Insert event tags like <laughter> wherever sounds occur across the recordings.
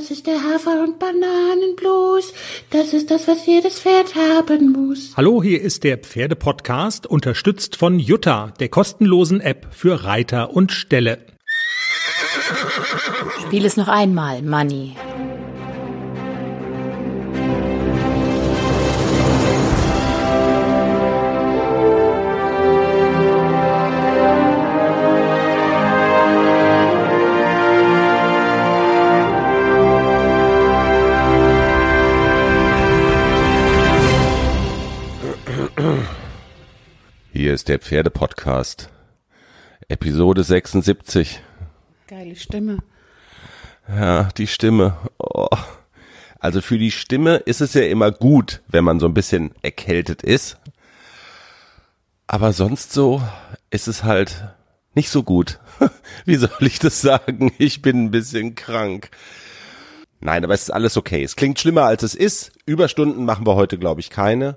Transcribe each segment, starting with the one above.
Das ist der Hafer- und Bananenblues. Das ist das, was jedes Pferd haben muss. Hallo, hier ist der Pferdepodcast, unterstützt von Jutta, der kostenlosen App für Reiter und Ställe. Spiel es noch einmal, Manny. Hier ist der Pferdepodcast. Episode 76. Geile Stimme. Ja, die Stimme. Oh. Also für die Stimme ist es ja immer gut, wenn man so ein bisschen erkältet ist. Aber sonst so ist es halt nicht so gut. <laughs> Wie soll ich das sagen? Ich bin ein bisschen krank. Nein, aber es ist alles okay. Es klingt schlimmer als es ist. Überstunden machen wir heute, glaube ich, keine.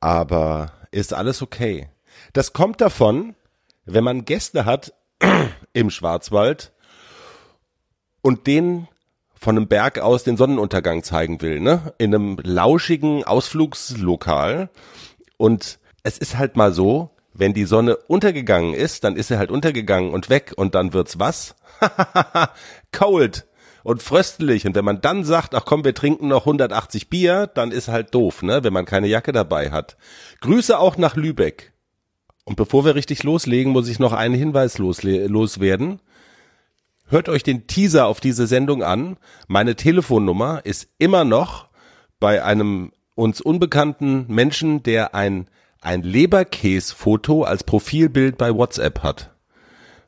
Aber ist alles okay. Das kommt davon, wenn man Gäste hat <clears throat> im Schwarzwald und denen von einem Berg aus den Sonnenuntergang zeigen will, ne? In einem lauschigen Ausflugslokal. Und es ist halt mal so, wenn die Sonne untergegangen ist, dann ist sie halt untergegangen und weg und dann wird's was? <laughs> Cold und fröstelig. Und wenn man dann sagt, ach komm, wir trinken noch 180 Bier, dann ist halt doof, ne? Wenn man keine Jacke dabei hat. Grüße auch nach Lübeck. Und bevor wir richtig loslegen, muss ich noch einen Hinweis loswerden. Hört euch den Teaser auf diese Sendung an. Meine Telefonnummer ist immer noch bei einem uns unbekannten Menschen, der ein, ein Leberkäsfoto als Profilbild bei WhatsApp hat.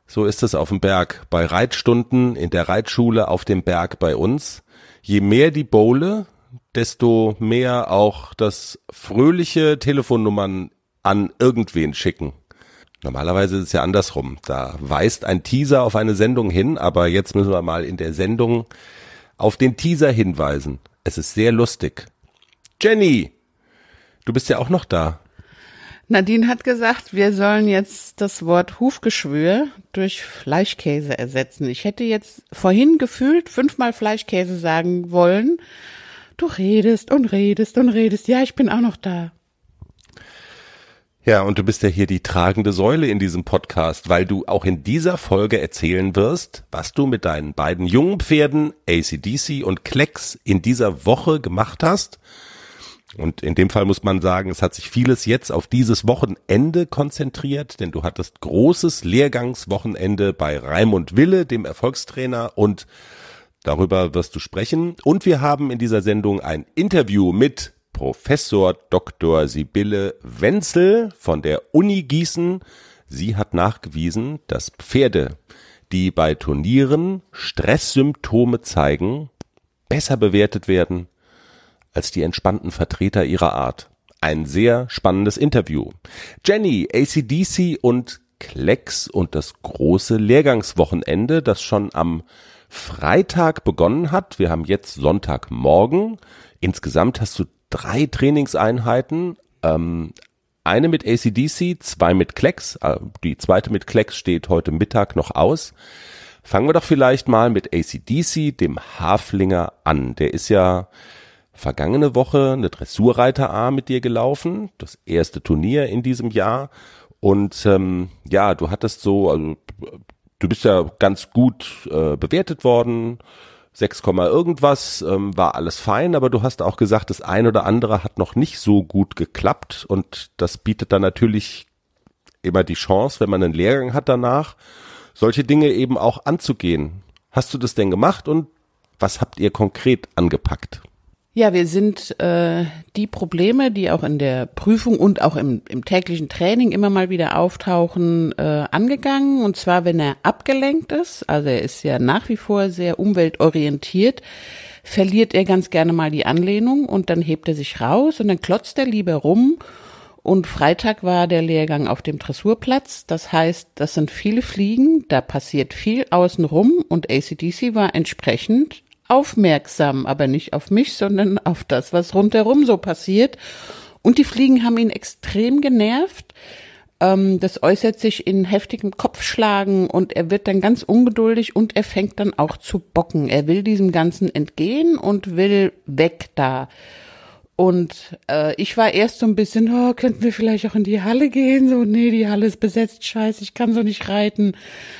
So ist es auf dem Berg. Bei Reitstunden in der Reitschule auf dem Berg bei uns. Je mehr die Bowle, desto mehr auch das fröhliche Telefonnummern an irgendwen schicken. Normalerweise ist es ja andersrum. Da weist ein Teaser auf eine Sendung hin, aber jetzt müssen wir mal in der Sendung auf den Teaser hinweisen. Es ist sehr lustig. Jenny, du bist ja auch noch da. Nadine hat gesagt, wir sollen jetzt das Wort Hufgeschwür durch Fleischkäse ersetzen. Ich hätte jetzt vorhin gefühlt fünfmal Fleischkäse sagen wollen. Du redest und redest und redest. Ja, ich bin auch noch da. Ja, und du bist ja hier die tragende Säule in diesem Podcast, weil du auch in dieser Folge erzählen wirst, was du mit deinen beiden jungen Pferden ACDC und Klecks in dieser Woche gemacht hast. Und in dem Fall muss man sagen, es hat sich vieles jetzt auf dieses Wochenende konzentriert, denn du hattest großes Lehrgangswochenende bei Raimund Wille, dem Erfolgstrainer, und darüber wirst du sprechen. Und wir haben in dieser Sendung ein Interview mit Professor Dr. Sibylle Wenzel von der Uni Gießen. Sie hat nachgewiesen, dass Pferde, die bei Turnieren Stresssymptome zeigen, besser bewertet werden als die entspannten Vertreter ihrer Art. Ein sehr spannendes Interview. Jenny, ACDC und Klecks und das große Lehrgangswochenende, das schon am Freitag begonnen hat. Wir haben jetzt Sonntagmorgen. Insgesamt hast du drei Trainingseinheiten, ähm, eine mit ACDC, zwei mit Klecks, äh, die zweite mit Klecks steht heute Mittag noch aus. Fangen wir doch vielleicht mal mit ACDC, dem Haflinger, an. Der ist ja vergangene Woche eine Dressurreiter A mit dir gelaufen, das erste Turnier in diesem Jahr. Und ähm, ja, du hattest so, also du bist ja ganz gut äh, bewertet worden 6, irgendwas, ähm, war alles fein, aber du hast auch gesagt, das ein oder andere hat noch nicht so gut geklappt und das bietet dann natürlich immer die Chance, wenn man einen Lehrgang hat danach, solche Dinge eben auch anzugehen. Hast du das denn gemacht und was habt ihr konkret angepackt? Ja, wir sind äh, die Probleme, die auch in der Prüfung und auch im, im täglichen Training immer mal wieder auftauchen, äh, angegangen. Und zwar, wenn er abgelenkt ist, also er ist ja nach wie vor sehr umweltorientiert, verliert er ganz gerne mal die Anlehnung und dann hebt er sich raus und dann klotzt er lieber rum. Und Freitag war der Lehrgang auf dem Dressurplatz. Das heißt, das sind viele Fliegen, da passiert viel außenrum und ACDC war entsprechend aufmerksam, aber nicht auf mich, sondern auf das, was rundherum so passiert. Und die Fliegen haben ihn extrem genervt. Ähm, das äußert sich in heftigem Kopfschlagen und er wird dann ganz ungeduldig und er fängt dann auch zu bocken. Er will diesem Ganzen entgehen und will weg da. Und äh, ich war erst so ein bisschen, oh, könnten wir vielleicht auch in die Halle gehen? So, nee, die Halle ist besetzt, scheiße, ich kann so nicht reiten.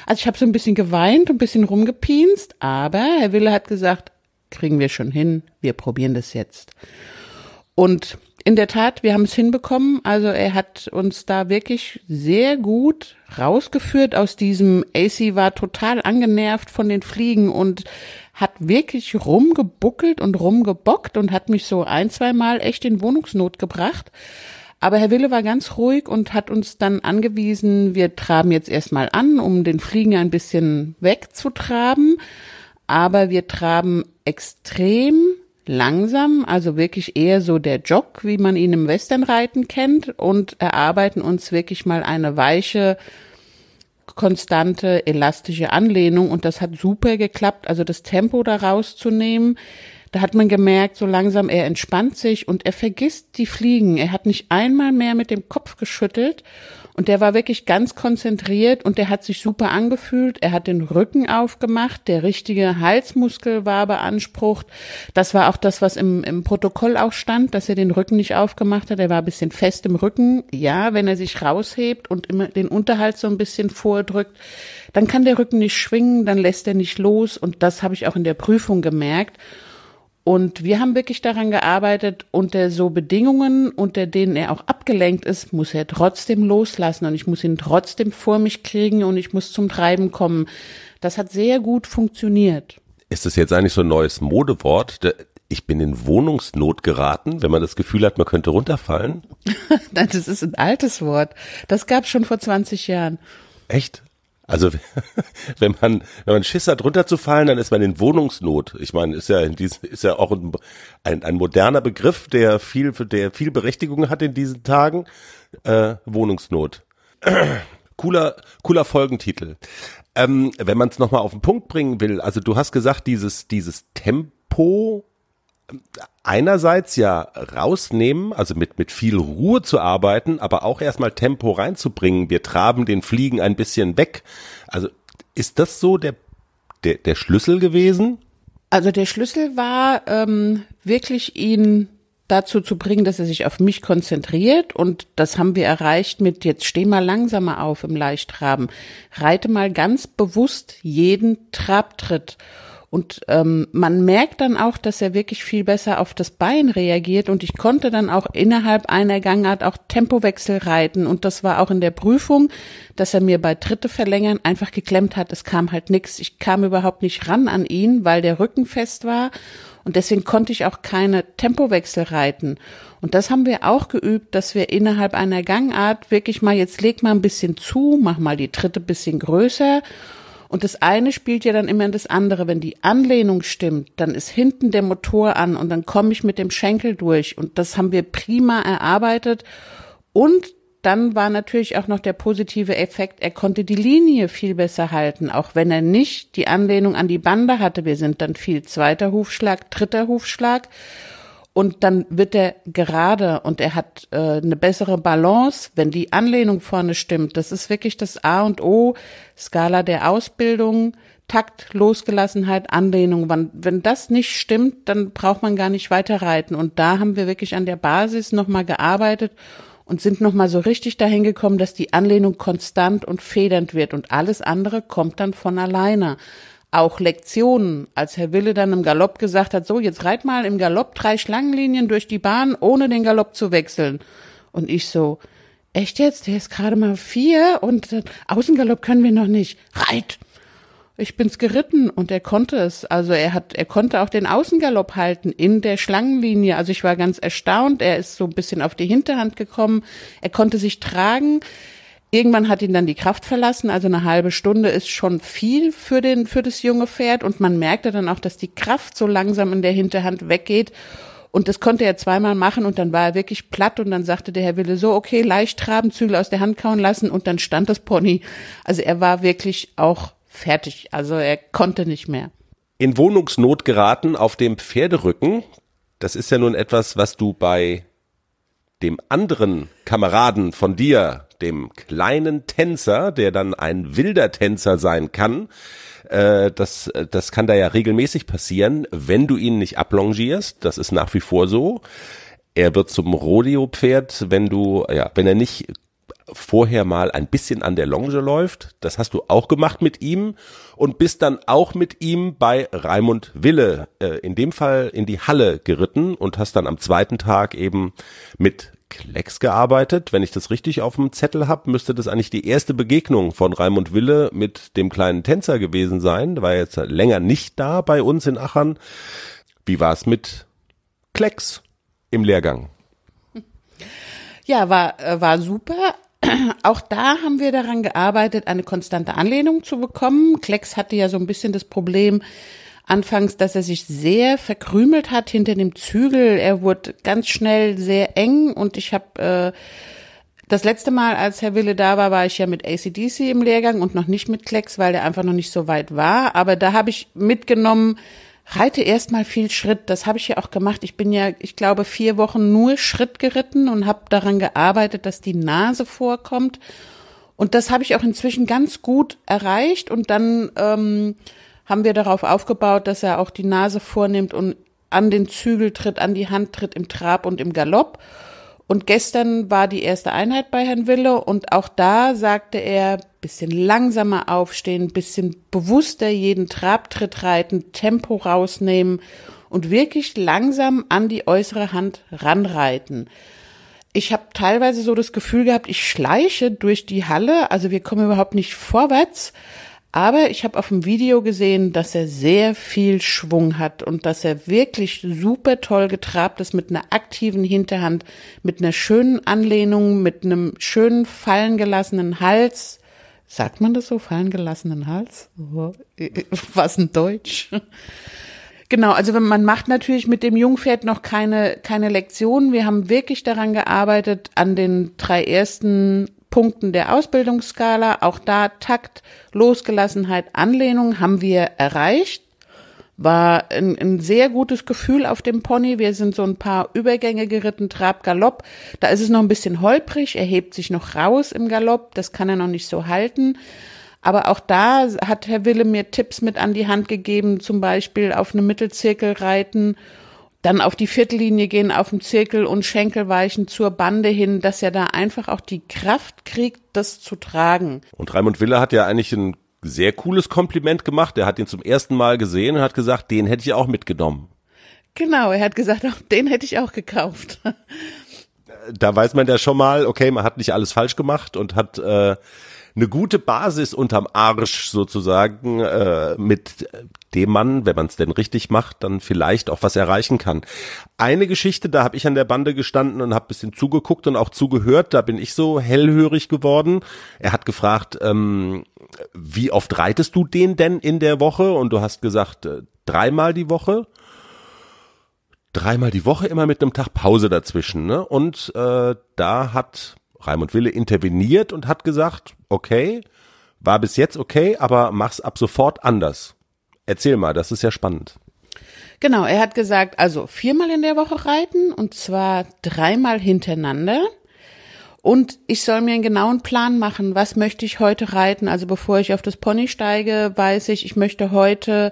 Also ich habe so ein bisschen geweint, ein bisschen rumgepienst, aber Herr Wille hat gesagt, kriegen wir schon hin, wir probieren das jetzt. Und in der Tat, wir haben es hinbekommen. Also er hat uns da wirklich sehr gut rausgeführt aus diesem AC war total angenervt von den Fliegen und hat wirklich rumgebuckelt und rumgebockt und hat mich so ein, zwei Mal echt in Wohnungsnot gebracht. Aber Herr Wille war ganz ruhig und hat uns dann angewiesen, wir traben jetzt erstmal an, um den Fliegen ein bisschen wegzutraben. Aber wir traben extrem langsam, also wirklich eher so der Jog, wie man ihn im Westernreiten kennt und erarbeiten uns wirklich mal eine weiche, konstante, elastische Anlehnung und das hat super geklappt, also das Tempo da rauszunehmen. Da hat man gemerkt, so langsam er entspannt sich und er vergisst die Fliegen. Er hat nicht einmal mehr mit dem Kopf geschüttelt und der war wirklich ganz konzentriert und der hat sich super angefühlt. Er hat den Rücken aufgemacht, der richtige Halsmuskel war beansprucht. Das war auch das, was im, im Protokoll auch stand, dass er den Rücken nicht aufgemacht hat. Er war ein bisschen fest im Rücken. Ja, wenn er sich raushebt und immer den Unterhalt so ein bisschen vordrückt, dann kann der Rücken nicht schwingen, dann lässt er nicht los. Und das habe ich auch in der Prüfung gemerkt. Und wir haben wirklich daran gearbeitet, unter so Bedingungen, unter denen er auch abgelenkt ist, muss er trotzdem loslassen und ich muss ihn trotzdem vor mich kriegen und ich muss zum Treiben kommen. Das hat sehr gut funktioniert. Ist das jetzt eigentlich so ein neues Modewort? Ich bin in Wohnungsnot geraten, wenn man das Gefühl hat, man könnte runterfallen? <laughs> Das ist ein altes Wort. Das gab es schon vor 20 Jahren. Echt? Also <laughs> wenn man wenn man Schiss hat runterzufallen, dann ist man in Wohnungsnot. Ich meine, ist ja in diesem, ist ja auch ein, ein, ein moderner Begriff, der viel der viel Berechtigung hat in diesen Tagen. Äh, Wohnungsnot. <clears throat> cooler cooler Folgentitel. Ähm, wenn man es nochmal auf den Punkt bringen will, also du hast gesagt, dieses dieses Tempo einerseits ja rausnehmen, also mit, mit viel Ruhe zu arbeiten, aber auch erstmal Tempo reinzubringen. Wir traben den Fliegen ein bisschen weg. Also ist das so der, der, der Schlüssel gewesen? Also der Schlüssel war ähm, wirklich ihn dazu zu bringen, dass er sich auf mich konzentriert und das haben wir erreicht mit jetzt steh mal langsamer auf im Leichtraben, reite mal ganz bewusst jeden Trabtritt und ähm, man merkt dann auch, dass er wirklich viel besser auf das Bein reagiert. Und ich konnte dann auch innerhalb einer Gangart auch Tempowechsel reiten. Und das war auch in der Prüfung, dass er mir bei Tritte verlängern einfach geklemmt hat. Es kam halt nichts. Ich kam überhaupt nicht ran an ihn, weil der Rücken fest war. Und deswegen konnte ich auch keine Tempowechsel reiten. Und das haben wir auch geübt, dass wir innerhalb einer Gangart wirklich mal, jetzt leg mal ein bisschen zu, mach mal die Tritte bisschen größer und das eine spielt ja dann immer in das andere. Wenn die Anlehnung stimmt, dann ist hinten der Motor an und dann komme ich mit dem Schenkel durch. Und das haben wir prima erarbeitet. Und dann war natürlich auch noch der positive Effekt, er konnte die Linie viel besser halten, auch wenn er nicht die Anlehnung an die Bande hatte. Wir sind dann viel zweiter Hufschlag, dritter Hufschlag und dann wird er gerade und er hat äh, eine bessere Balance, wenn die Anlehnung vorne stimmt. Das ist wirklich das A und O, Skala der Ausbildung, Takt, Losgelassenheit, Anlehnung. Wenn, wenn das nicht stimmt, dann braucht man gar nicht weiter reiten. Und da haben wir wirklich an der Basis nochmal gearbeitet und sind nochmal so richtig dahin gekommen, dass die Anlehnung konstant und federnd wird und alles andere kommt dann von alleine auch Lektionen, als Herr Wille dann im Galopp gesagt hat, so, jetzt reit mal im Galopp drei Schlangenlinien durch die Bahn, ohne den Galopp zu wechseln. Und ich so, echt jetzt? Der ist gerade mal vier und äh, Außengalopp können wir noch nicht. Reit! Ich bin's geritten und er konnte es. Also er hat, er konnte auch den Außengalopp halten in der Schlangenlinie. Also ich war ganz erstaunt. Er ist so ein bisschen auf die Hinterhand gekommen. Er konnte sich tragen. Irgendwann hat ihn dann die Kraft verlassen, also eine halbe Stunde ist schon viel für den, für das junge Pferd. Und man merkte dann auch, dass die Kraft so langsam in der Hinterhand weggeht. Und das konnte er zweimal machen und dann war er wirklich platt. Und dann sagte der Herr Wille so, okay, leicht traben, Zügel aus der Hand kauen lassen. Und dann stand das Pony. Also er war wirklich auch fertig, also er konnte nicht mehr. In Wohnungsnot geraten auf dem Pferderücken, das ist ja nun etwas, was du bei dem anderen Kameraden von dir dem kleinen Tänzer, der dann ein wilder Tänzer sein kann. Äh, das, das kann da ja regelmäßig passieren, wenn du ihn nicht ablongierst. Das ist nach wie vor so. Er wird zum Rodeo-Pferd, wenn du, ja, wenn er nicht vorher mal ein bisschen an der Longe läuft. Das hast du auch gemacht mit ihm und bist dann auch mit ihm bei Raimund Wille, äh, in dem Fall in die Halle geritten und hast dann am zweiten Tag eben mit Klecks gearbeitet. Wenn ich das richtig auf dem Zettel habe, müsste das eigentlich die erste Begegnung von Raimund Wille mit dem kleinen Tänzer gewesen sein. Der war jetzt länger nicht da bei uns in Achern. Wie war es mit Klecks im Lehrgang? Ja, war, war super. Auch da haben wir daran gearbeitet, eine konstante Anlehnung zu bekommen. Klecks hatte ja so ein bisschen das Problem, anfangs, dass er sich sehr verkrümelt hat hinter dem Zügel. Er wurde ganz schnell sehr eng und ich habe äh, das letzte Mal, als Herr Wille da war, war ich ja mit ACDC im Lehrgang und noch nicht mit Klecks, weil der einfach noch nicht so weit war. Aber da habe ich mitgenommen, reite erstmal viel Schritt. Das habe ich ja auch gemacht. Ich bin ja, ich glaube, vier Wochen nur Schritt geritten und habe daran gearbeitet, dass die Nase vorkommt. Und das habe ich auch inzwischen ganz gut erreicht. Und dann ähm, haben wir darauf aufgebaut, dass er auch die Nase vornimmt und an den Zügel tritt, an die Hand tritt im Trab und im Galopp. Und gestern war die erste Einheit bei Herrn Wille und auch da sagte er, bisschen langsamer aufstehen, bisschen bewusster jeden Trabtritt reiten, Tempo rausnehmen und wirklich langsam an die äußere Hand ranreiten. Ich habe teilweise so das Gefühl gehabt, ich schleiche durch die Halle, also wir kommen überhaupt nicht vorwärts. Aber ich habe auf dem Video gesehen, dass er sehr viel Schwung hat und dass er wirklich super toll getrabt ist mit einer aktiven Hinterhand, mit einer schönen Anlehnung, mit einem schönen fallen gelassenen Hals. Sagt man das so, fallen gelassenen Hals? <laughs> Was ein Deutsch? Genau, also man macht natürlich mit dem Jungpferd noch keine, keine Lektion. Wir haben wirklich daran gearbeitet, an den drei ersten Punkten der Ausbildungsskala. Auch da Takt, Losgelassenheit, Anlehnung haben wir erreicht. War ein, ein sehr gutes Gefühl auf dem Pony. Wir sind so ein paar Übergänge geritten, Trab, Galopp. Da ist es noch ein bisschen holprig. Er hebt sich noch raus im Galopp. Das kann er noch nicht so halten. Aber auch da hat Herr Wille mir Tipps mit an die Hand gegeben, zum Beispiel auf eine Mittelzirkel reiten dann auf die Viertellinie gehen, auf dem Zirkel und Schenkel weichen zur Bande hin, dass er da einfach auch die Kraft kriegt, das zu tragen. Und Raimund Wille hat ja eigentlich ein sehr cooles Kompliment gemacht. Er hat ihn zum ersten Mal gesehen und hat gesagt, den hätte ich auch mitgenommen. Genau, er hat gesagt, auch den hätte ich auch gekauft. <laughs> Da weiß man ja schon mal, okay, man hat nicht alles falsch gemacht und hat äh, eine gute Basis unterm Arsch sozusagen, äh, mit dem man, wenn man es denn richtig macht, dann vielleicht auch was erreichen kann. Eine Geschichte, da habe ich an der Bande gestanden und habe bisschen zugeguckt und auch zugehört, da bin ich so hellhörig geworden. Er hat gefragt, ähm, wie oft reitest du den denn in der Woche? Und du hast gesagt, äh, dreimal die Woche dreimal die Woche immer mit einem Tag Pause dazwischen. Ne? Und äh, da hat Raimund Wille interveniert und hat gesagt, okay, war bis jetzt okay, aber mach's ab sofort anders. Erzähl mal, das ist ja spannend. Genau, er hat gesagt, also viermal in der Woche reiten und zwar dreimal hintereinander. Und ich soll mir einen genauen Plan machen, was möchte ich heute reiten. Also bevor ich auf das Pony steige, weiß ich, ich möchte heute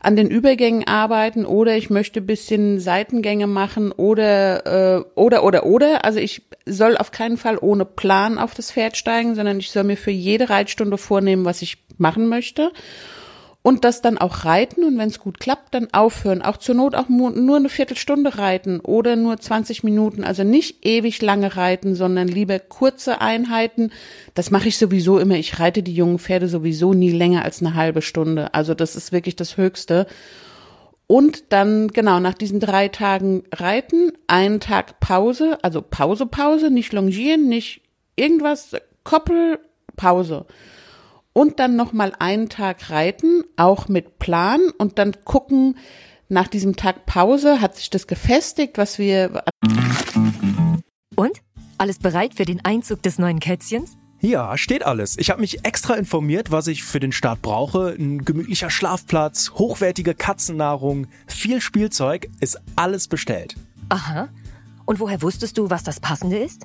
an den Übergängen arbeiten oder ich möchte bisschen Seitengänge machen oder äh, oder oder oder. Also ich soll auf keinen Fall ohne Plan auf das Pferd steigen, sondern ich soll mir für jede Reitstunde vornehmen, was ich machen möchte und das dann auch reiten und wenn es gut klappt, dann aufhören. Auch zur Not auch nur eine Viertelstunde reiten oder nur 20 Minuten. Also nicht ewig lange reiten, sondern lieber kurze Einheiten. Das mache ich sowieso immer. Ich reite die jungen Pferde sowieso nie länger als eine halbe Stunde. Also das ist wirklich das Höchste. Und dann, genau, nach diesen drei Tagen Reiten, einen Tag Pause, also Pause, Pause, nicht longieren, nicht irgendwas, Koppel, Pause und dann noch mal einen Tag reiten, auch mit Plan und dann gucken nach diesem Tag Pause hat sich das gefestigt, was wir Und alles bereit für den Einzug des neuen Kätzchens? Ja, steht alles. Ich habe mich extra informiert, was ich für den Start brauche. Ein gemütlicher Schlafplatz, hochwertige Katzennahrung, viel Spielzeug, ist alles bestellt. Aha. Und woher wusstest du, was das Passende ist?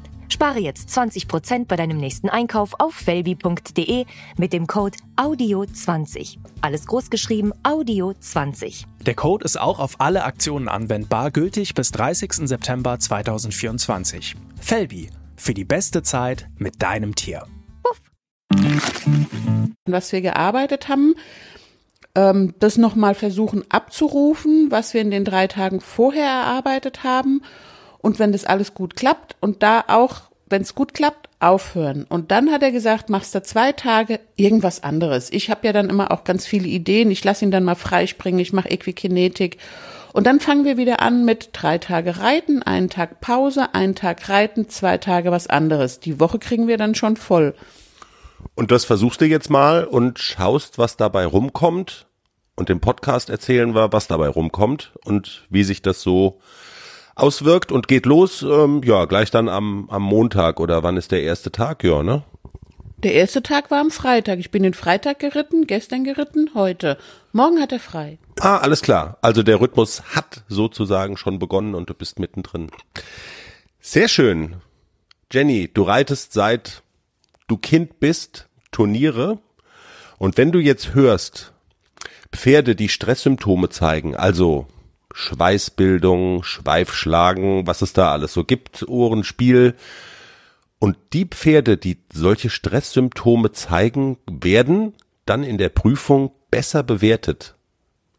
Spare jetzt 20% bei deinem nächsten Einkauf auf felbi.de mit dem Code AUDIO20. Alles großgeschrieben AUDIO20. Der Code ist auch auf alle Aktionen anwendbar, gültig bis 30. September 2024. Felbi, für die beste Zeit mit deinem Tier. was wir gearbeitet haben, ähm, das nochmal versuchen abzurufen, was wir in den drei Tagen vorher erarbeitet haben. Und wenn das alles gut klappt und da auch, wenn es gut klappt, aufhören. Und dann hat er gesagt, machst du zwei Tage irgendwas anderes. Ich habe ja dann immer auch ganz viele Ideen. Ich lasse ihn dann mal freispringen. Ich mache Equikinetik. Und dann fangen wir wieder an mit drei Tage Reiten, einen Tag Pause, einen Tag Reiten, zwei Tage was anderes. Die Woche kriegen wir dann schon voll. Und das versuchst du jetzt mal und schaust, was dabei rumkommt. Und im Podcast erzählen wir, was dabei rumkommt und wie sich das so auswirkt und geht los, ähm, ja, gleich dann am, am Montag oder wann ist der erste Tag, ja, ne? Der erste Tag war am Freitag. Ich bin den Freitag geritten, gestern geritten, heute. Morgen hat er frei. Ah, alles klar. Also der Rhythmus hat sozusagen schon begonnen und du bist mittendrin. Sehr schön. Jenny, du reitest seit du Kind bist Turniere und wenn du jetzt hörst, Pferde, die Stresssymptome zeigen, also Schweißbildung, Schweifschlagen, was es da alles so gibt, Ohrenspiel. Und die Pferde, die solche Stresssymptome zeigen, werden dann in der Prüfung besser bewertet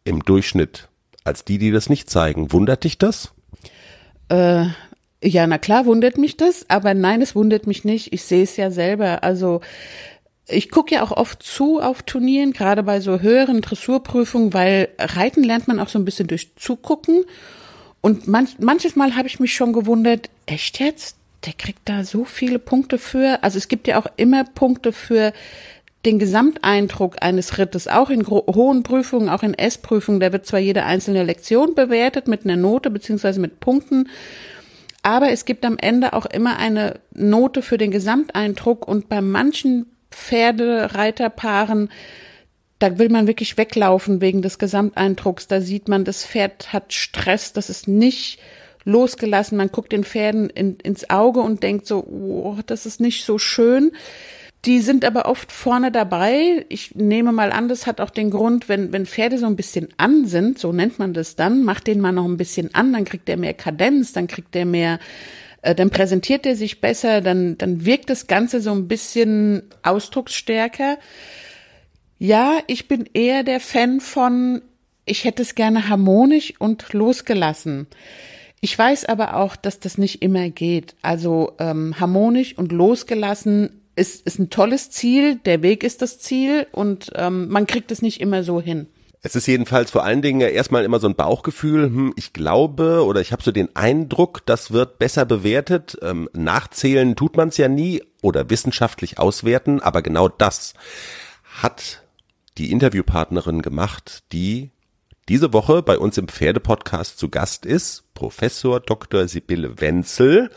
im Durchschnitt als die, die das nicht zeigen. Wundert dich das? Äh, ja, na klar, wundert mich das, aber nein, es wundert mich nicht. Ich sehe es ja selber. Also ich gucke ja auch oft zu auf Turnieren, gerade bei so höheren Dressurprüfungen, weil Reiten lernt man auch so ein bisschen durch Zugucken. Und manch, manches Mal habe ich mich schon gewundert, echt jetzt? Der kriegt da so viele Punkte für. Also es gibt ja auch immer Punkte für den Gesamteindruck eines Rittes, auch in hohen Prüfungen, auch in S-Prüfungen. Da wird zwar jede einzelne Lektion bewertet mit einer Note beziehungsweise mit Punkten. Aber es gibt am Ende auch immer eine Note für den Gesamteindruck und bei manchen Pferdereiterpaaren, da will man wirklich weglaufen wegen des Gesamteindrucks. Da sieht man, das Pferd hat Stress, das ist nicht losgelassen. Man guckt den Pferden in, ins Auge und denkt so, oh, das ist nicht so schön. Die sind aber oft vorne dabei. Ich nehme mal an, das hat auch den Grund, wenn, wenn Pferde so ein bisschen an sind, so nennt man das dann, macht den mal noch ein bisschen an, dann kriegt er mehr Kadenz, dann kriegt er mehr äh, dann präsentiert er sich besser, dann, dann wirkt das Ganze so ein bisschen ausdrucksstärker. Ja, ich bin eher der Fan von, ich hätte es gerne harmonisch und losgelassen. Ich weiß aber auch, dass das nicht immer geht. Also ähm, harmonisch und losgelassen ist, ist ein tolles Ziel, der Weg ist das Ziel und ähm, man kriegt es nicht immer so hin. Es ist jedenfalls vor allen Dingen erstmal immer so ein Bauchgefühl, hm, ich glaube oder ich habe so den Eindruck, das wird besser bewertet. Ähm, nachzählen tut man es ja nie oder wissenschaftlich auswerten, aber genau das hat die Interviewpartnerin gemacht, die diese Woche bei uns im Pferdepodcast zu Gast ist, Professor Dr. Sibylle Wenzel.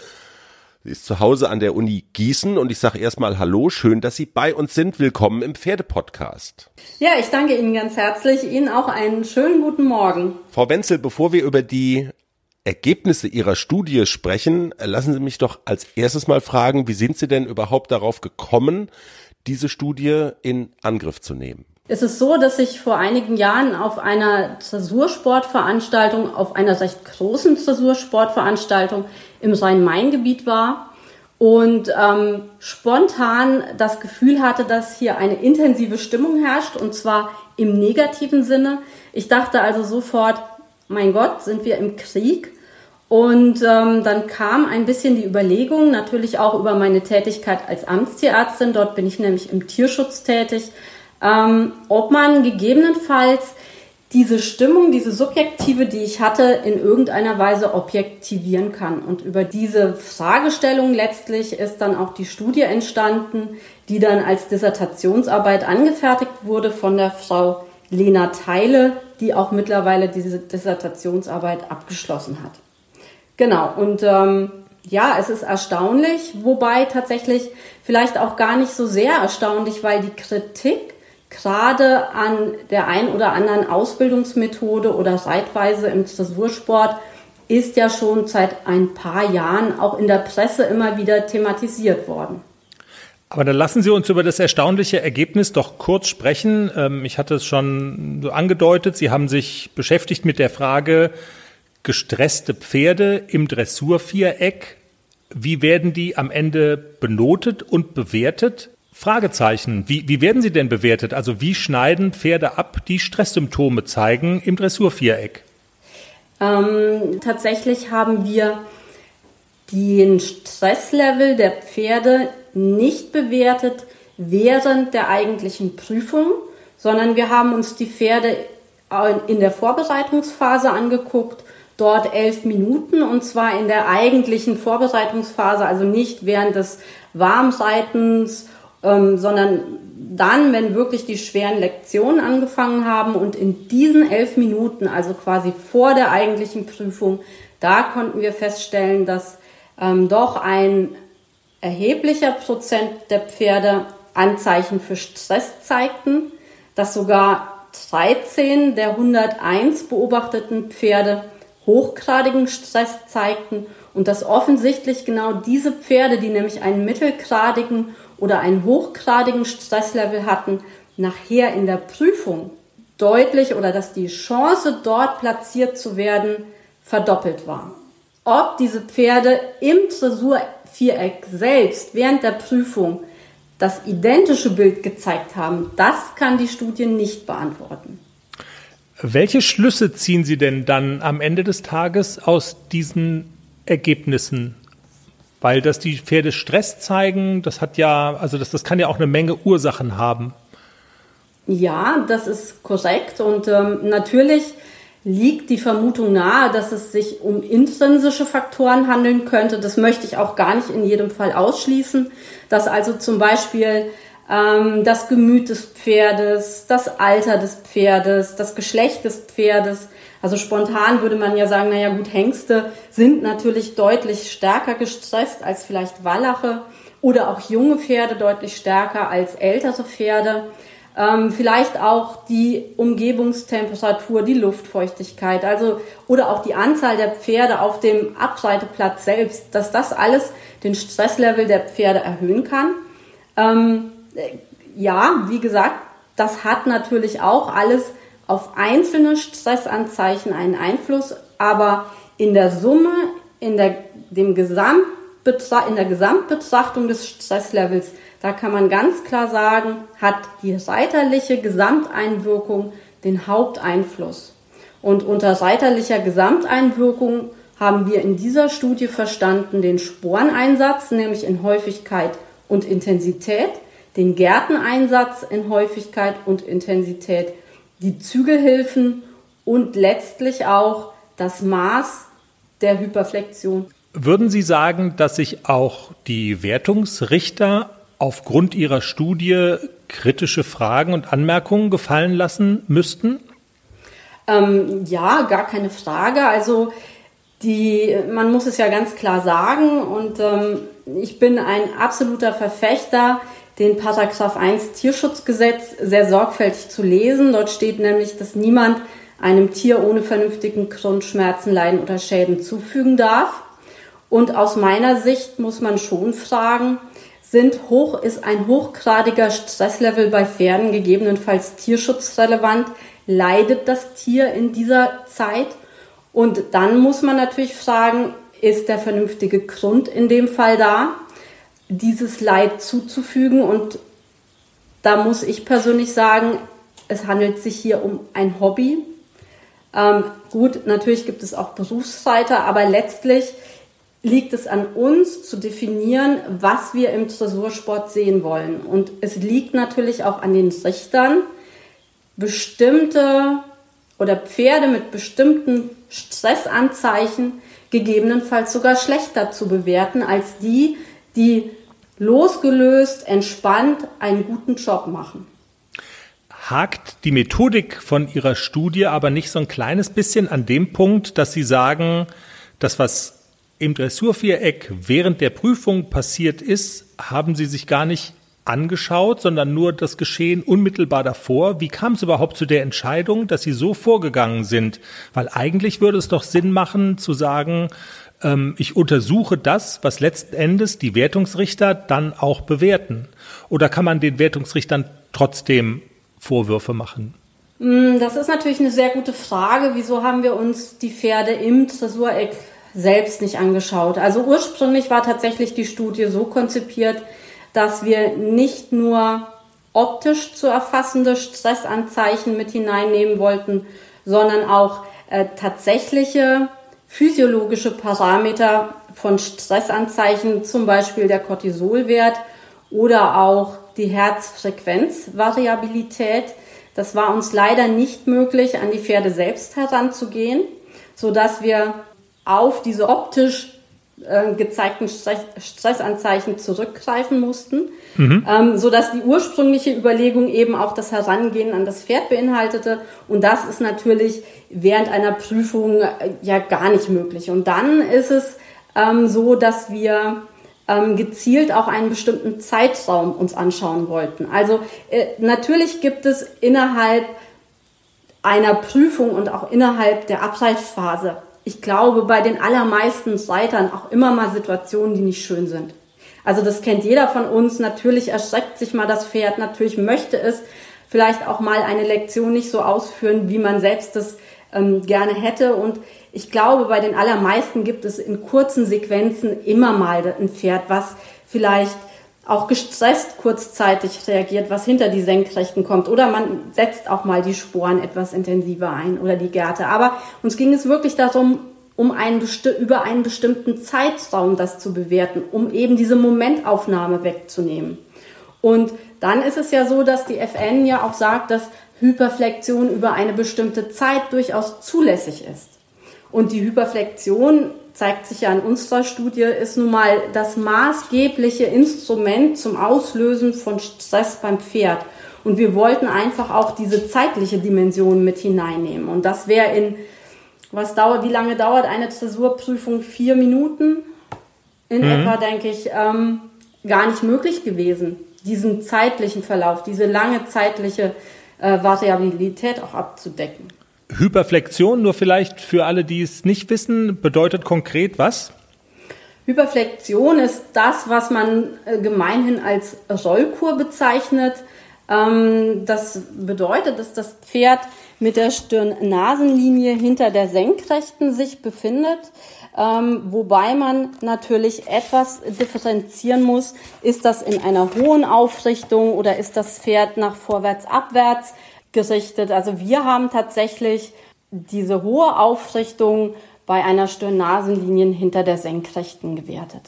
Sie ist zu Hause an der Uni Gießen und ich sage erstmal Hallo, schön, dass Sie bei uns sind. Willkommen im Pferdepodcast. Ja, ich danke Ihnen ganz herzlich. Ihnen auch einen schönen guten Morgen. Frau Wenzel, bevor wir über die Ergebnisse Ihrer Studie sprechen, lassen Sie mich doch als erstes mal fragen, wie sind Sie denn überhaupt darauf gekommen, diese Studie in Angriff zu nehmen? Es ist so, dass ich vor einigen Jahren auf einer Dressursportveranstaltung, auf einer recht großen Dressursportveranstaltung im Rhein-Main-Gebiet war und ähm, spontan das Gefühl hatte, dass hier eine intensive Stimmung herrscht und zwar im negativen Sinne. Ich dachte also sofort, mein Gott, sind wir im Krieg? Und ähm, dann kam ein bisschen die Überlegung, natürlich auch über meine Tätigkeit als Amtstierärztin, dort bin ich nämlich im Tierschutz tätig, ähm, ob man gegebenenfalls diese Stimmung, diese subjektive, die ich hatte, in irgendeiner Weise objektivieren kann. Und über diese Fragestellung letztlich ist dann auch die Studie entstanden, die dann als Dissertationsarbeit angefertigt wurde von der Frau Lena Teile, die auch mittlerweile diese Dissertationsarbeit abgeschlossen hat. Genau, und ähm, ja, es ist erstaunlich, wobei tatsächlich vielleicht auch gar nicht so sehr erstaunlich, weil die Kritik gerade an der ein oder anderen Ausbildungsmethode oder Seitweise im Dressursport ist ja schon seit ein paar Jahren auch in der Presse immer wieder thematisiert worden. Aber dann lassen Sie uns über das erstaunliche Ergebnis doch kurz sprechen. Ähm, ich hatte es schon so angedeutet. Sie haben sich beschäftigt mit der Frage, gestresste Pferde im Dressurviereck. Wie werden die am Ende benotet und bewertet? Fragezeichen. Wie, wie werden sie denn bewertet? Also wie schneiden Pferde ab, die Stresssymptome zeigen im Dressurviereck? Ähm, tatsächlich haben wir den Stresslevel der Pferde nicht bewertet während der eigentlichen Prüfung, sondern wir haben uns die Pferde in der Vorbereitungsphase angeguckt, dort elf Minuten und zwar in der eigentlichen Vorbereitungsphase, also nicht während des Warmseitens ähm, sondern dann, wenn wirklich die schweren Lektionen angefangen haben und in diesen elf Minuten, also quasi vor der eigentlichen Prüfung, da konnten wir feststellen, dass ähm, doch ein erheblicher Prozent der Pferde Anzeichen für Stress zeigten, dass sogar 13 der 101 beobachteten Pferde hochgradigen Stress zeigten und dass offensichtlich genau diese Pferde, die nämlich einen mittelgradigen oder einen hochgradigen Stresslevel hatten, nachher in der Prüfung deutlich oder dass die Chance dort platziert zu werden verdoppelt war. Ob diese Pferde im Dressurviereck selbst während der Prüfung das identische Bild gezeigt haben, das kann die Studie nicht beantworten. Welche Schlüsse ziehen Sie denn dann am Ende des Tages aus diesen Ergebnissen? Weil dass die Pferde Stress zeigen, das hat ja, also das, das kann ja auch eine Menge Ursachen haben. Ja, das ist korrekt. Und ähm, natürlich liegt die Vermutung nahe, dass es sich um intrinsische Faktoren handeln könnte. Das möchte ich auch gar nicht in jedem Fall ausschließen. Dass also zum Beispiel ähm, das Gemüt des Pferdes, das Alter des Pferdes, das Geschlecht des Pferdes, also spontan würde man ja sagen, naja gut, Hengste sind natürlich deutlich stärker gestresst als vielleicht Wallache oder auch junge Pferde deutlich stärker als ältere Pferde. Ähm, vielleicht auch die Umgebungstemperatur, die Luftfeuchtigkeit, also oder auch die Anzahl der Pferde auf dem Abreiteplatz selbst, dass das alles den Stresslevel der Pferde erhöhen kann. Ähm, ja, wie gesagt, das hat natürlich auch alles auf einzelne Stressanzeichen einen Einfluss, aber in der Summe, in der, dem Gesamtbetra in der Gesamtbetrachtung des Stresslevels, da kann man ganz klar sagen, hat die reiterliche Gesamteinwirkung den Haupteinfluss. Und unter reiterlicher Gesamteinwirkung haben wir in dieser Studie verstanden den Sporeneinsatz, nämlich in Häufigkeit und Intensität, den Gärteneinsatz in Häufigkeit und Intensität, die Zügelhilfen und letztlich auch das Maß der Hyperflexion. Würden Sie sagen, dass sich auch die Wertungsrichter aufgrund ihrer Studie kritische Fragen und Anmerkungen gefallen lassen müssten? Ähm, ja, gar keine Frage. Also die, man muss es ja ganz klar sagen und ähm, ich bin ein absoluter Verfechter den Paragraph 1 Tierschutzgesetz sehr sorgfältig zu lesen. Dort steht nämlich, dass niemand einem Tier ohne vernünftigen Grund Schmerzen, Leiden oder Schäden zufügen darf. Und aus meiner Sicht muss man schon fragen, sind hoch, ist ein hochgradiger Stresslevel bei Pferden gegebenenfalls tierschutzrelevant? Leidet das Tier in dieser Zeit? Und dann muss man natürlich fragen, ist der vernünftige Grund in dem Fall da? Dieses Leid zuzufügen. Und da muss ich persönlich sagen, es handelt sich hier um ein Hobby. Ähm, gut, natürlich gibt es auch Berufsreiter, aber letztlich liegt es an uns zu definieren, was wir im Dressursport sehen wollen. Und es liegt natürlich auch an den Richtern, bestimmte oder Pferde mit bestimmten Stressanzeichen gegebenenfalls sogar schlechter zu bewerten als die, die losgelöst, entspannt einen guten Job machen. Hakt die Methodik von Ihrer Studie aber nicht so ein kleines bisschen an dem Punkt, dass Sie sagen, das, was im Dressurviereck während der Prüfung passiert ist, haben Sie sich gar nicht angeschaut, sondern nur das Geschehen unmittelbar davor. Wie kam es überhaupt zu der Entscheidung, dass Sie so vorgegangen sind? Weil eigentlich würde es doch Sinn machen zu sagen, ähm, ich untersuche das, was letzten Endes die Wertungsrichter dann auch bewerten. Oder kann man den Wertungsrichtern trotzdem Vorwürfe machen? Mm, das ist natürlich eine sehr gute Frage. Wieso haben wir uns die Pferde im Dressureck selbst nicht angeschaut? Also ursprünglich war tatsächlich die Studie so konzipiert, dass wir nicht nur optisch zu erfassende Stressanzeichen mit hineinnehmen wollten, sondern auch äh, tatsächliche physiologische Parameter von Stressanzeichen, zum Beispiel der Cortisolwert oder auch die Herzfrequenzvariabilität. Das war uns leider nicht möglich, an die Pferde selbst heranzugehen, so dass wir auf diese optisch äh, gezeigten Stress, Stressanzeichen zurückgreifen mussten, mhm. ähm, so dass die ursprüngliche Überlegung eben auch das Herangehen an das Pferd beinhaltete. Und das ist natürlich während einer Prüfung äh, ja gar nicht möglich. Und dann ist es ähm, so, dass wir ähm, gezielt auch einen bestimmten Zeitraum uns anschauen wollten. Also äh, natürlich gibt es innerhalb einer Prüfung und auch innerhalb der Abseitsphase ich glaube, bei den allermeisten Reitern auch immer mal Situationen, die nicht schön sind. Also das kennt jeder von uns. Natürlich erschreckt sich mal das Pferd. Natürlich möchte es vielleicht auch mal eine Lektion nicht so ausführen, wie man selbst das ähm, gerne hätte. Und ich glaube, bei den allermeisten gibt es in kurzen Sequenzen immer mal ein Pferd, was vielleicht auch gestresst kurzzeitig reagiert, was hinter die Senkrechten kommt. Oder man setzt auch mal die Sporen etwas intensiver ein oder die Gärte. Aber uns ging es wirklich darum, um einen über einen bestimmten Zeitraum das zu bewerten, um eben diese Momentaufnahme wegzunehmen. Und dann ist es ja so, dass die FN ja auch sagt, dass Hyperflexion über eine bestimmte Zeit durchaus zulässig ist. Und die Hyperflexion zeigt sich ja in unserer Studie, ist nun mal das maßgebliche Instrument zum Auslösen von Stress beim Pferd. Und wir wollten einfach auch diese zeitliche Dimension mit hineinnehmen. Und das wäre in, was dauert, wie lange dauert eine Dressurprüfung? Vier Minuten in mhm. etwa, denke ich, ähm, gar nicht möglich gewesen, diesen zeitlichen Verlauf, diese lange zeitliche äh, Variabilität auch abzudecken. Hyperflexion, nur vielleicht für alle, die es nicht wissen, bedeutet konkret was? Hyperflexion ist das, was man äh, gemeinhin als Rollkur bezeichnet. Ähm, das bedeutet, dass das Pferd mit der Stirn-Nasenlinie hinter der Senkrechten sich befindet. Ähm, wobei man natürlich etwas differenzieren muss. Ist das in einer hohen Aufrichtung oder ist das Pferd nach vorwärts, abwärts? Gerichtet. Also wir haben tatsächlich diese hohe Aufrichtung bei einer Stirn-Nasenlinie hinter der Senkrechten gewertet.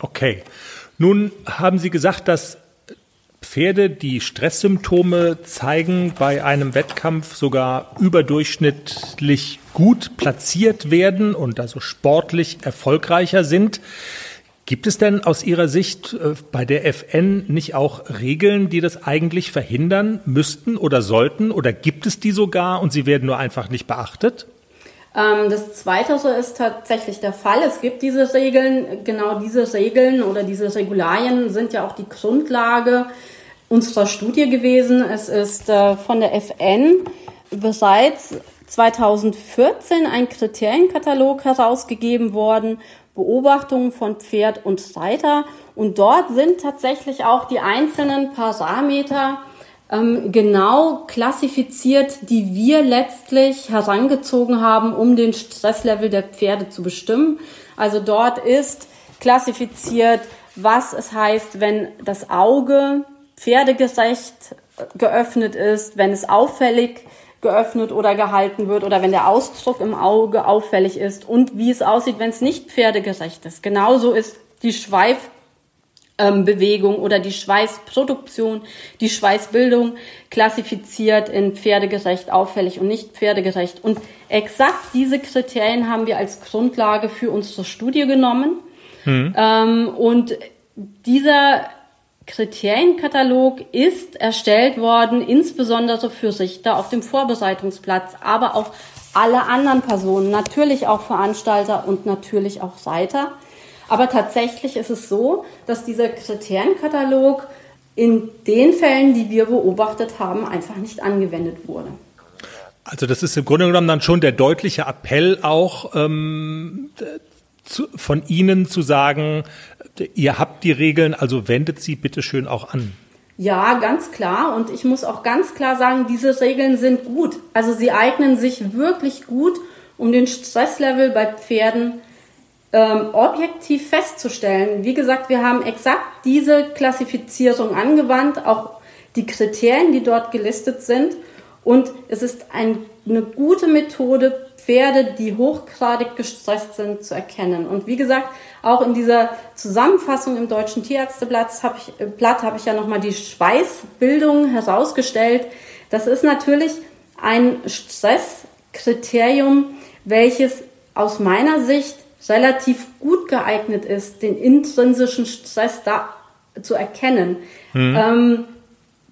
Okay. Nun haben Sie gesagt, dass Pferde, die Stresssymptome zeigen, bei einem Wettkampf sogar überdurchschnittlich gut platziert werden und also sportlich erfolgreicher sind. Gibt es denn aus Ihrer Sicht äh, bei der FN nicht auch Regeln, die das eigentlich verhindern müssten oder sollten? Oder gibt es die sogar und sie werden nur einfach nicht beachtet? Ähm, das Zweite ist tatsächlich der Fall. Es gibt diese Regeln. Genau diese Regeln oder diese Regularien sind ja auch die Grundlage unserer Studie gewesen. Es ist äh, von der FN bereits 2014 ein Kriterienkatalog herausgegeben worden, Beobachtungen von Pferd und Reiter. Und dort sind tatsächlich auch die einzelnen Parameter ähm, genau klassifiziert, die wir letztlich herangezogen haben, um den Stresslevel der Pferde zu bestimmen. Also dort ist klassifiziert, was es heißt, wenn das Auge pferdegerecht geöffnet ist, wenn es auffällig geöffnet oder gehalten wird oder wenn der Ausdruck im Auge auffällig ist und wie es aussieht, wenn es nicht pferdegerecht ist. Genauso ist die Schweifbewegung oder die Schweißproduktion, die Schweißbildung klassifiziert in pferdegerecht, auffällig und nicht pferdegerecht. Und exakt diese Kriterien haben wir als Grundlage für unsere Studie genommen. Hm. Ähm, und dieser Kriterienkatalog ist erstellt worden, insbesondere für Richter auf dem Vorbereitungsplatz, aber auch alle anderen Personen, natürlich auch Veranstalter und natürlich auch Reiter. Aber tatsächlich ist es so, dass dieser Kriterienkatalog in den Fällen, die wir beobachtet haben, einfach nicht angewendet wurde. Also das ist im Grunde genommen dann schon der deutliche Appell auch ähm, zu, von Ihnen zu sagen, ihr habt die Regeln, also wendet sie bitte schön auch an. Ja, ganz klar. Und ich muss auch ganz klar sagen, diese Regeln sind gut. Also sie eignen sich wirklich gut, um den Stresslevel bei Pferden ähm, objektiv festzustellen. Wie gesagt, wir haben exakt diese Klassifizierung angewandt, auch die Kriterien, die dort gelistet sind. Und es ist ein, eine gute Methode, Pferde, die hochgradig gestresst sind, zu erkennen. Und wie gesagt, auch in dieser Zusammenfassung im Deutschen Tierärzteblatt habe ich, äh, Blatt habe ich ja nochmal die Schweißbildung herausgestellt. Das ist natürlich ein Stresskriterium, welches aus meiner Sicht relativ gut geeignet ist, den intrinsischen Stress da zu erkennen. Mhm. Ähm,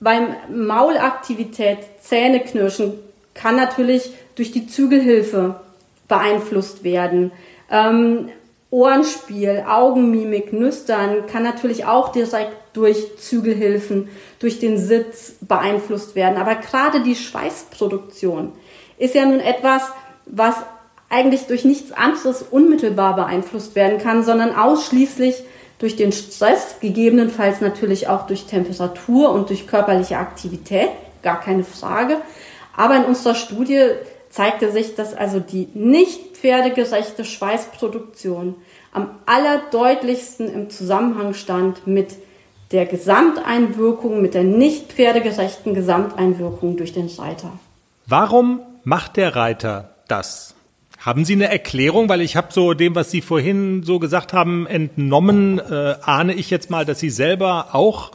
beim Maulaktivität, Zähneknirschen kann natürlich durch die Zügelhilfe beeinflusst werden. Ähm, Ohrenspiel, Augenmimik, Nüstern kann natürlich auch direkt durch Zügelhilfen, durch den Sitz beeinflusst werden. Aber gerade die Schweißproduktion ist ja nun etwas, was eigentlich durch nichts anderes unmittelbar beeinflusst werden kann, sondern ausschließlich durch den Stress, gegebenenfalls natürlich auch durch Temperatur und durch körperliche Aktivität, gar keine Frage. Aber in unserer Studie zeigte sich, dass also die nicht pferdegerechte Schweißproduktion am allerdeutlichsten im Zusammenhang stand mit der Gesamteinwirkung, mit der nicht pferdegerechten Gesamteinwirkung durch den Reiter. Warum macht der Reiter das? Haben Sie eine Erklärung? Weil ich habe so dem, was Sie vorhin so gesagt haben, entnommen, äh, ahne ich jetzt mal, dass Sie selber auch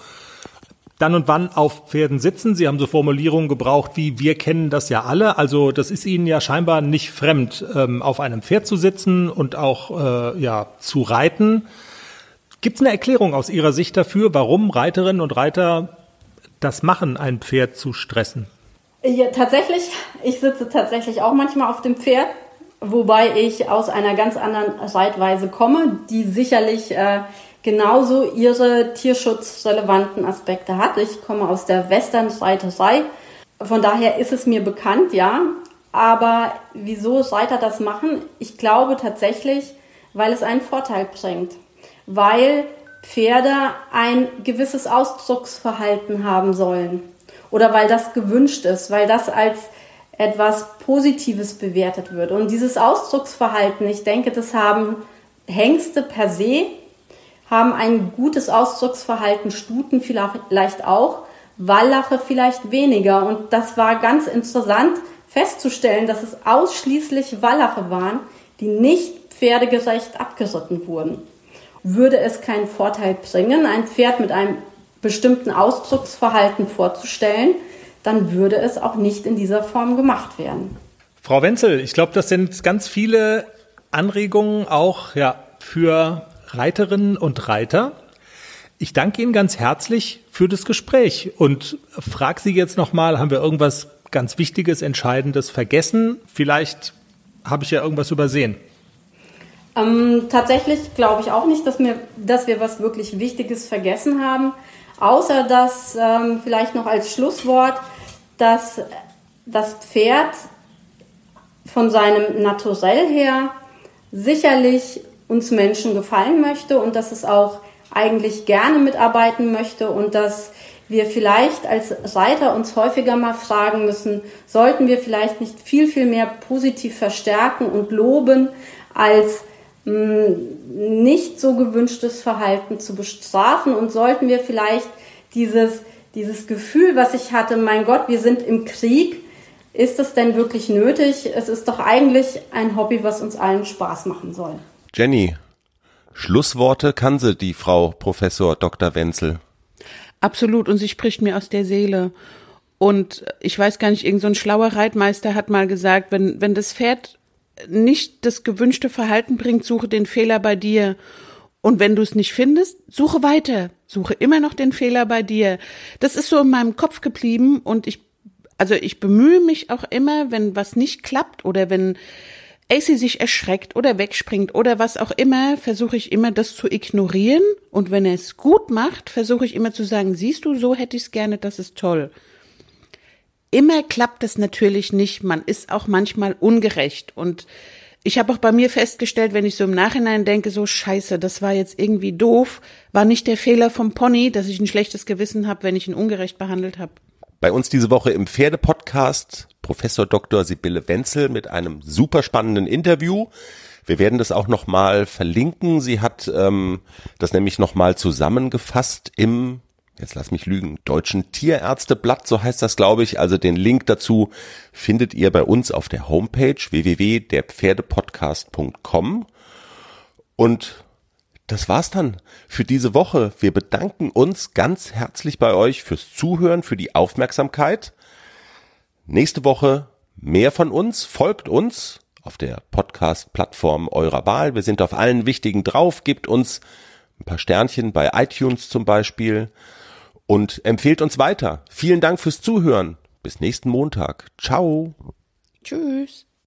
dann und wann auf Pferden sitzen. Sie haben so Formulierungen gebraucht wie wir kennen das ja alle. Also das ist Ihnen ja scheinbar nicht fremd, ähm, auf einem Pferd zu sitzen und auch äh, ja zu reiten. Gibt es eine Erklärung aus Ihrer Sicht dafür, warum Reiterinnen und Reiter das machen, ein Pferd zu stressen? Ja, tatsächlich. Ich sitze tatsächlich auch manchmal auf dem Pferd, wobei ich aus einer ganz anderen Reitweise komme, die sicherlich äh, genauso ihre tierschutzrelevanten Aspekte hat. Ich komme aus der Western-Reiterei. Von daher ist es mir bekannt, ja. Aber wieso Reiter das machen? Ich glaube tatsächlich, weil es einen Vorteil bringt. Weil Pferde ein gewisses Ausdrucksverhalten haben sollen. Oder weil das gewünscht ist, weil das als etwas Positives bewertet wird. Und dieses Ausdrucksverhalten, ich denke, das haben Hengste per se haben ein gutes Ausdrucksverhalten, Stuten vielleicht auch, Wallache vielleicht weniger. Und das war ganz interessant festzustellen, dass es ausschließlich Wallache waren, die nicht pferdegerecht abgeritten wurden. Würde es keinen Vorteil bringen, ein Pferd mit einem bestimmten Ausdrucksverhalten vorzustellen, dann würde es auch nicht in dieser Form gemacht werden. Frau Wenzel, ich glaube, das sind ganz viele Anregungen auch ja, für Reiterinnen und Reiter. Ich danke Ihnen ganz herzlich für das Gespräch und frage Sie jetzt nochmal, haben wir irgendwas ganz Wichtiges, Entscheidendes vergessen? Vielleicht habe ich ja irgendwas übersehen. Ähm, tatsächlich glaube ich auch nicht, dass wir, dass wir was wirklich Wichtiges vergessen haben, außer dass ähm, vielleicht noch als Schlusswort, dass das Pferd von seinem Naturell her sicherlich uns Menschen gefallen möchte und dass es auch eigentlich gerne mitarbeiten möchte und dass wir vielleicht als Reiter uns häufiger mal fragen müssen, sollten wir vielleicht nicht viel, viel mehr positiv verstärken und loben, als mh, hm, nicht so gewünschtes Verhalten zu bestrafen und sollten wir vielleicht dieses, dieses Gefühl, was ich hatte, mein Gott, wir sind im Krieg, ist es denn wirklich nötig? Es ist doch eigentlich ein Hobby, was uns allen Spaß machen soll. Jenny, Schlussworte kann sie, die Frau Professor Dr. Wenzel. Absolut. Und sie spricht mir aus der Seele. Und ich weiß gar nicht, irgendein so schlauer Reitmeister hat mal gesagt, wenn, wenn das Pferd nicht das gewünschte Verhalten bringt, suche den Fehler bei dir. Und wenn du es nicht findest, suche weiter. Suche immer noch den Fehler bei dir. Das ist so in meinem Kopf geblieben und ich, also ich bemühe mich auch immer, wenn was nicht klappt oder wenn AC sich erschreckt oder wegspringt oder was auch immer, versuche ich immer das zu ignorieren. Und wenn er es gut macht, versuche ich immer zu sagen, siehst du, so hätte ich es gerne, das ist toll. Immer klappt es natürlich nicht. Man ist auch manchmal ungerecht. Und ich habe auch bei mir festgestellt, wenn ich so im Nachhinein denke, so scheiße, das war jetzt irgendwie doof, war nicht der Fehler vom Pony, dass ich ein schlechtes Gewissen habe, wenn ich ihn ungerecht behandelt habe. Bei uns diese Woche im Pferdepodcast Professor Dr. Sibylle Wenzel mit einem super spannenden Interview. Wir werden das auch nochmal verlinken. Sie hat ähm, das nämlich nochmal zusammengefasst im, jetzt lass mich lügen, Deutschen Tierärzteblatt, so heißt das, glaube ich. Also den Link dazu findet ihr bei uns auf der Homepage www.derpferdepodcast.com. Und das war's dann für diese Woche. Wir bedanken uns ganz herzlich bei euch fürs Zuhören, für die Aufmerksamkeit. Nächste Woche mehr von uns. Folgt uns auf der Podcast-Plattform eurer Wahl. Wir sind auf allen wichtigen drauf. Gebt uns ein paar Sternchen bei iTunes zum Beispiel und empfehlt uns weiter. Vielen Dank fürs Zuhören. Bis nächsten Montag. Ciao. Tschüss.